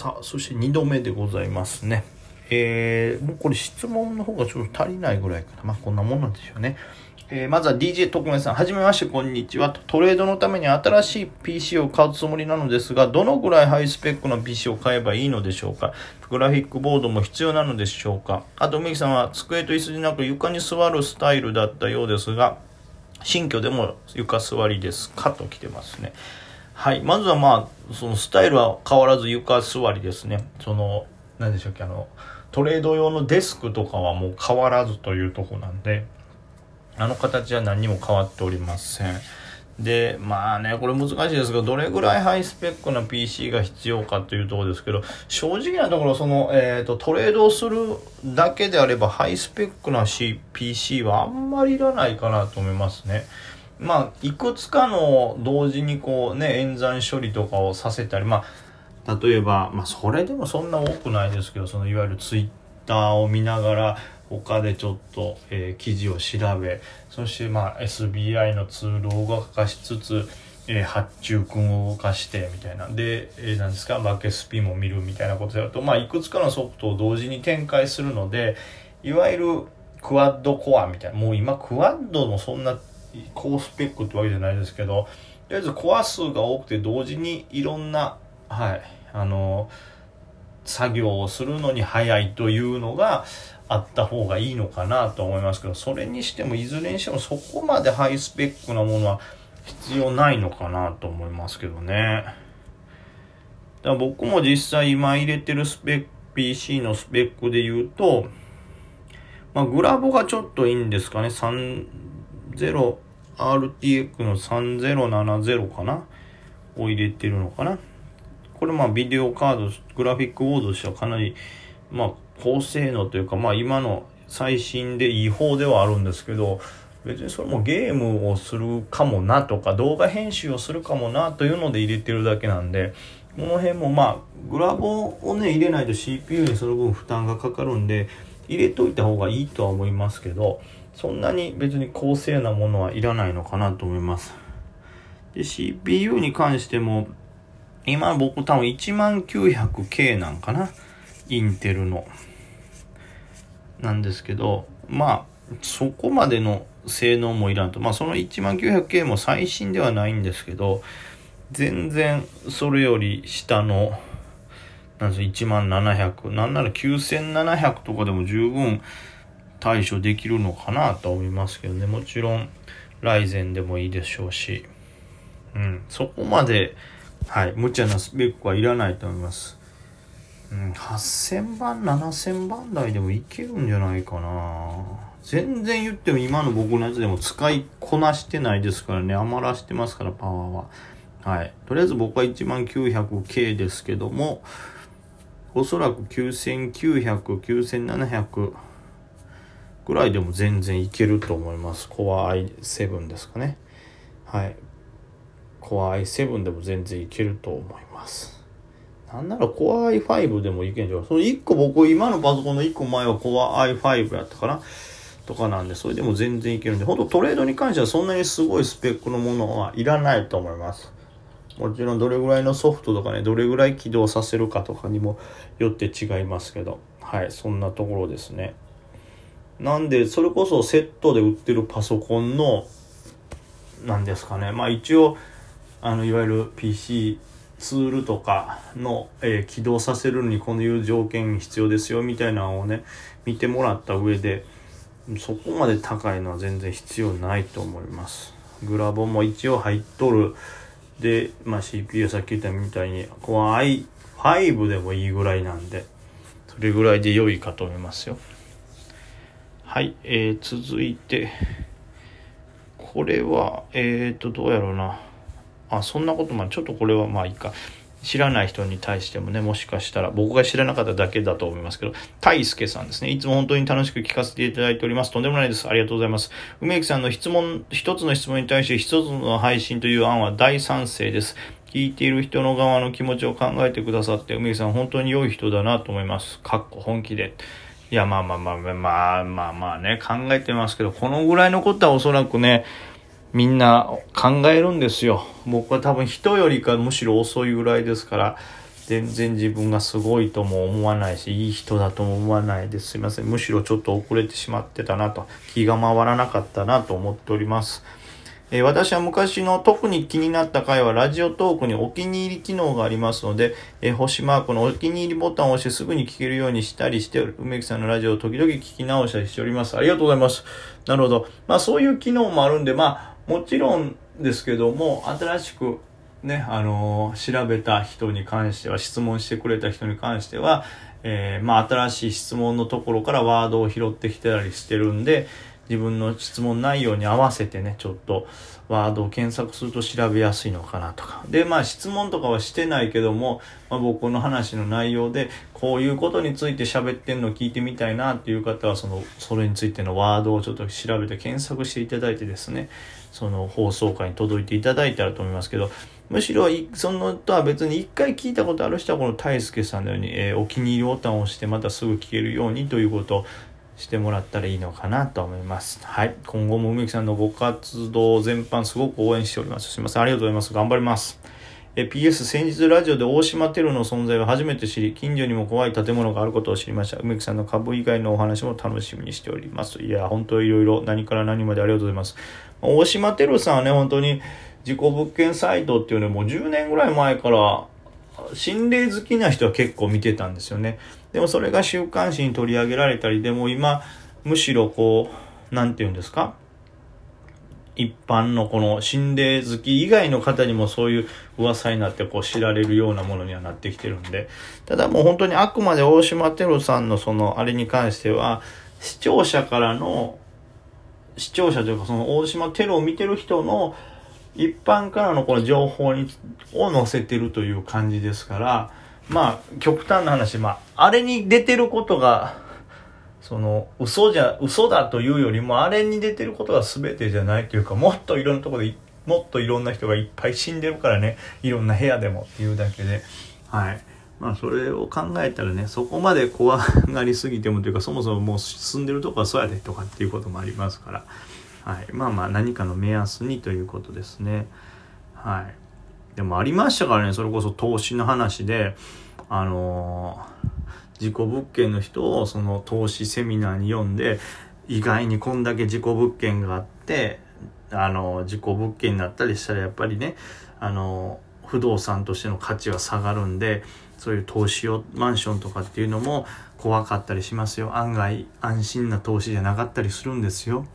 さあ、そして2度目でございますね。えー、もうこれ質問の方がちょっと足りないぐらいかな。まあこんなもんなんでしょうね。えー、まずは DJ 特命さん、はじめまして、こんにちは。トレードのために新しい PC を買うつもりなのですが、どのぐらいハイスペックの PC を買えばいいのでしょうか？グラフィックボードも必要なのでしょうか？あと、梅木さんは机と椅子でなく床に座るスタイルだったようですが、新居でも床座りですか？と来てますね。はい。まずはまあ、そのスタイルは変わらず床座りですね。その、何でしょうか、あの、トレード用のデスクとかはもう変わらずというとこなんで、あの形は何も変わっておりません。で、まあね、これ難しいですが、どれぐらいハイスペックな PC が必要かというところですけど、正直なところ、その、えっ、ー、と、トレードをするだけであれば、ハイスペックな PC はあんまりいらないかなと思いますね。まあ、いくつかの同時にこうね、演算処理とかをさせたり、まあ、例えば、まあ、それでもそんな多くないですけど、その、いわゆるツイッターを見ながら、他でちょっと、えー、記事を調べそしてまあ SBI のツールを動かしつつ、えー、発注君を動かしてみたいな。で、えー、何ですか？バケスピも見るみたいなことやると、まあ、いくつかのソフトを同時に展開するのでいわゆるクワッドコアみたいな。もう今クワッドもそんな高スペックってわけじゃないですけど、とりあえずコア数が多くて同時にいろんな、はい、あの、作業をするのに早いというのがあった方がいいのかなと思いますけど、それにしてもいずれにしてもそこまでハイスペックなものは必要ないのかなと思いますけどね。だ僕も実際今入れてるスペック、PC のスペックで言うと、まあ、グラボがちょっといいんですかね。0RTX の3070かな？を入れてるのかな？これまあビデオカード、グラフィックボードとしてはかなりまあ高性能というかまあ今の最新で違法ではあるんですけど別にそれもゲームをするかもなとか動画編集をするかもなというので入れてるだけなんでこの辺もまあグラボをね入れないと CPU にその分負担がかかるんで入れといた方がいいとは思いますけどそんなに別に高性なものはいらないのかなと思います。で CPU に関しても今僕多分 10900K なんかな？インテルの。なんですけど、まあ、そこまでの性能もいらんと。まあ、その 10900K も最新ではないんですけど、全然それより下の、なんです1700、なんなら9700とかでも十分対処できるのかなと思いますけどね。もちろん、ライゼンでもいいでしょうし、うん、そこまで、はい、無茶なスペックはいらないと思います。うん、8000番、7000番台でもいけるんじゃないかな。全然言っても今の僕のやつでも使いこなしてないですからね、余らしてますから、パワーは。はい。とりあえず僕は 10900K ですけども、おそらく9900、9700ぐらいでも全然いけると思います。Core i7 ですかね。はい。Core i7 でも全然いけると思います。なんなら Core i5 でもいけんじゃん。その1個僕、今のパソコンの1個前は Core i5 やったかな？とかなんで、それでも全然いけるんで、ほんとトレードに関してはそんなにすごいスペックのものはいらないと思います。もちろんどれぐらいのソフトとかね、どれぐらい起動させるかとかにもよって違いますけど、はい、そんなところですね。なんで、それこそセットで売ってるパソコンの、なんですかね、まあ一応、あの、いわゆる PC ツールとかの、えー、起動させるのにこういう条件必要ですよみたいなのをね見てもらった上でそこまで高いのは全然必要ないと思います。グラボも一応入っとるで、まあ、CPU さっき言ったみたいにこの i5 でもいいぐらいなんでそれぐらいで良いかと思いますよ。はい、えー、続いてこれはえっ、ー、とどうやろうな。あそんなことまちょっとこれはまあいいか。知らない人に対してもね、もしかしたら、僕が知らなかっただけだと思いますけど、大輔さんですね。いつも本当に楽しく聞かせていただいております。とんでもないです。ありがとうございます。梅木さんの質問、一つの質問に対して一つの配信という案は大賛成です。聞いている人の側の気持ちを考えてくださって、梅木さん本当に良い人だなと思います。かっこ本気で。いや、まあまあまあまあまあまあね、考えてますけど、このぐらいのことはおそらくね、みんな考えるんですよ。僕は多分人よりかむしろ遅いぐらいですから。全然自分がすごいとも思わないし、いい人だとも思わないです。すいません。むしろちょっと遅れてしまってたなと、気が回らなかったなと思っております。え私は昔の特に気になった回はラジオトークにお気に入り機能がありますので、え星マークのお気に入りボタンを押してすぐに聞けるようにしたりして、梅木さんのラジオを時々聞き直したりしております。ありがとうございます。なるほど。まあそういう機能もあるんで、まあもちろんですけども、新しくね、あの、調べた人に関しては、質問してくれた人に関しては、えー、まあ新しい質問のところからワードを拾ってきてたりしてるんで、自分の質問内容に合わせてね、ちょっとワードを検索すると調べやすいのかなとか。で、まあ質問とかはしてないけども、まあ、僕の話の内容で、こういうことについて喋ってんのを聞いてみたいなっていう方は、その、それについてのワードをちょっと調べて検索していただいてですね、その放送回に届いていただいたらと思いますけど、むしろ、そのとは別に一回聞いたことある人はこの大輔さんのように、えー、お気に入りボタンを押してまたすぐ聞けるようにということをしてもらったらいいのかなと思います。はい。今後も梅木さんのご活動全般すごく応援しております。すいません。ありがとうございます。頑張ります。え PS 先日ラジオで大島テロの存在を初めて知り近所にも怖い建物があることを知りました梅木さんの株以外のお話も楽しみにしておりますいや本当いろいろ何から何までありがとうございます大島テロさんはね本当に事故物件サイトっていうのもう10年ぐらい前から心霊好きな人は結構見てたんですよね。でもそれが週刊誌に取り上げられたりでも今むしろこう何て言うんですか？一般のこの心霊好き以外の方にもそういう噂になってこう知られるようなものにはなってきてるんで。ただもう本当にあくまで大島テロさんのそのあれに関しては視聴者からの視聴者というかその大島テロを見てる人の一般からのこの情報にを載せてるという感じですからまあ極端な話まああれに出てることがその嘘じゃ嘘だというよりもあれに出てることが全てじゃないというかもっといろんなとこでもっといろんな人がいっぱい死んでるからねいろんな部屋でもっていうだけではい。まあそれを考えたらねそこまで怖がりすぎてもというかそもそももう住んでるとこはそうやでとかっていうこともありますからはい、まあまあ何かの目安にということですね。はい。でもありましたからね、それこそ投資の話で、あのー、事故物件の人をその投資セミナーに読んで、意外にこんだけ事故物件があって、あの、事故物件になったりしたらやっぱりね、あの、不動産としての価値は下がるんで、そういう投資を、マンションとかっていうのも怖かったりしますよ。案外安心な投資じゃなかったりするんですよ。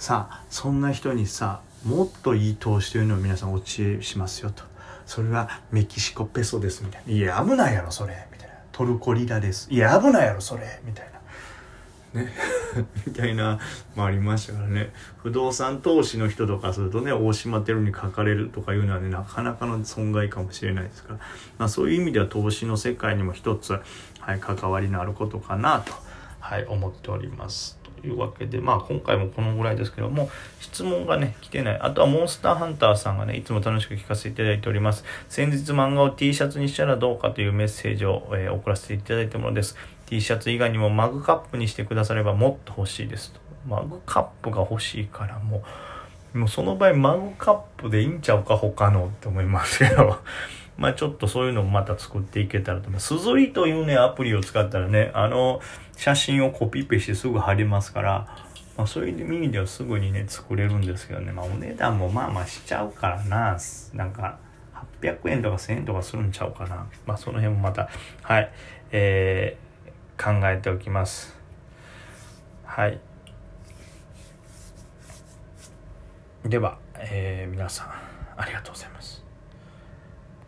さあそんな人にさもっといい投資というのを皆さんお知恵しますよと。それはメキシコペソですみたいな。いや危ないやろそれ。みたいな。トルコリラです。いや危ないやろそれ。みたいな。ね。みたいなもありましたからね。不動産投資の人とかするとね大島テロに書かれるとかいうのはねなかなかの損害かもしれないですから、まあ、そういう意味では投資の世界にも一つ、はい、関わりのあることかなと、はい、思っております。というわけで、まあ今回もこのぐらいですけども、質問がね、来てない。あとはモンスターハンターさんがね、いつも楽しく聞かせていただいております。先日漫画を T シャツにしたらどうかというメッセージを、えー、送らせていただいたものです。T シャツ以外にもマグカップにしてくださればもっと欲しいですと。マグカップが欲しいからもう、もうその場合マグカップでいいんちゃうか他のって思いますけど。まあちょっとそういうのもまた作っていけたらと思います。すずりというね、アプリを使ったらね、あの、写真をコピペしてすぐ貼れますから、まあ、そういう意味ではすぐにね、作れるんですけどね、まあお値段もまあまあしちゃうからな、なんか、800円とか1000円とかするんちゃうかな。まあその辺もまた、はい、えー、考えておきます。はい。では、えー、皆さん、ありがとうございます。